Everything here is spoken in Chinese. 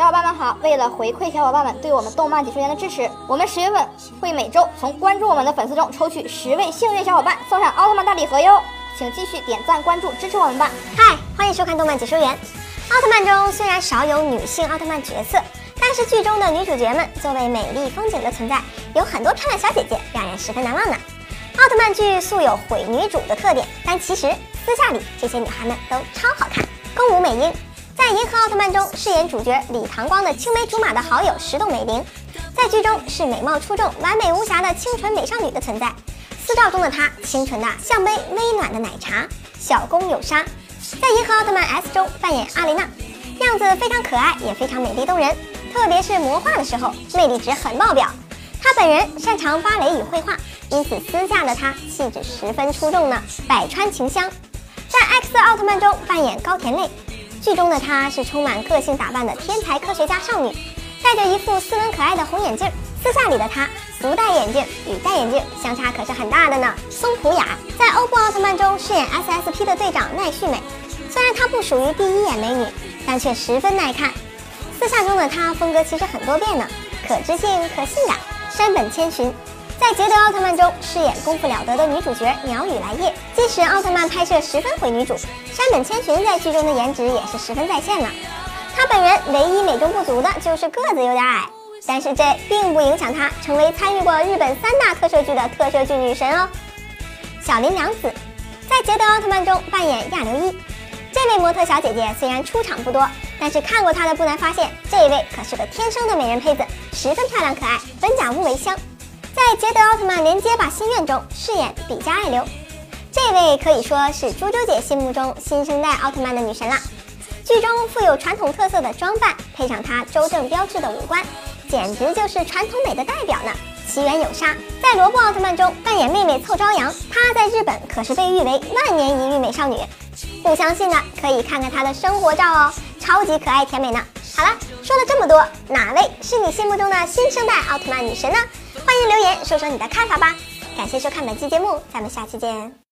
小伙伴们好！为了回馈小伙伴们对我们动漫解说员的支持，我们十月份会每周从关注我们的粉丝中抽取十位幸运小伙伴，送上奥特曼大礼盒哟！请继续点赞关注支持我们吧！嗨，欢迎收看动漫解说员。奥特曼中虽然少有女性奥特曼角色，但是剧中的女主角们作为美丽风景的存在，有很多漂亮小姐姐，让人十分难忘呢。奥特曼剧素有毁女主的特点，但其实私下里这些女孩们都超好看。宫武美音在《银河奥特曼》中饰演主角李唐光的青梅竹马的好友石洞美玲，在剧中是美貌出众、完美无瑕的清纯美少女的存在。私照中的她清纯的像杯微暖的奶茶，小宫有纱。在《银河奥特曼 S》中扮演阿雷娜，样子非常可爱，也非常美丽动人，特别是魔化的时候，魅力值很爆表。她本人擅长芭蕾与绘画，因此私下的她气质十分出众呢，百川晴香。在《X 奥特曼》中扮演高田内。剧中的她是充满个性打扮的天才科学家少女，戴着一副斯文可爱的红眼镜。私下里的她，不戴眼镜与戴眼镜相差可是很大的呢。松浦雅在欧布奥特曼中饰演 SSP 的队长奈绪美，虽然她不属于第一眼美女，但却十分耐看。私下中的她风格其实很多变呢，可知性可性感，山本千寻。在捷德奥特曼中饰演功夫了得的女主角鸟羽来叶。即使奥特曼拍摄十分毁女主，山本千寻在剧中的颜值也是十分在线呢。她本人唯一美中不足的就是个子有点矮，但是这并不影响她成为参与过日本三大特摄剧的特摄剧女神哦。小林良子在捷德奥特曼中扮演亚流一。这位模特小姐姐虽然出场不多，但是看过她的不难发现，这一位可是个天生的美人胚子，十分漂亮可爱，本甲乌为香。在捷德奥特曼连接吧心愿中饰演比加爱流，这位可以说是猪猪姐心目中新生代奥特曼的女神啦。剧中富有传统特色的装扮，配上她周正标志的五官，简直就是传统美的代表呢。奇缘有沙在罗布奥特曼中扮演妹妹凑朝阳，她在日本可是被誉为万年一遇美少女。不相信的可以看看她的生活照哦，超级可爱甜美呢。好了，说了这么多，哪位是你心目中的新生代奥特曼女神呢？欢迎留言说说你的看法吧！感谢收看本期节目，咱们下期见。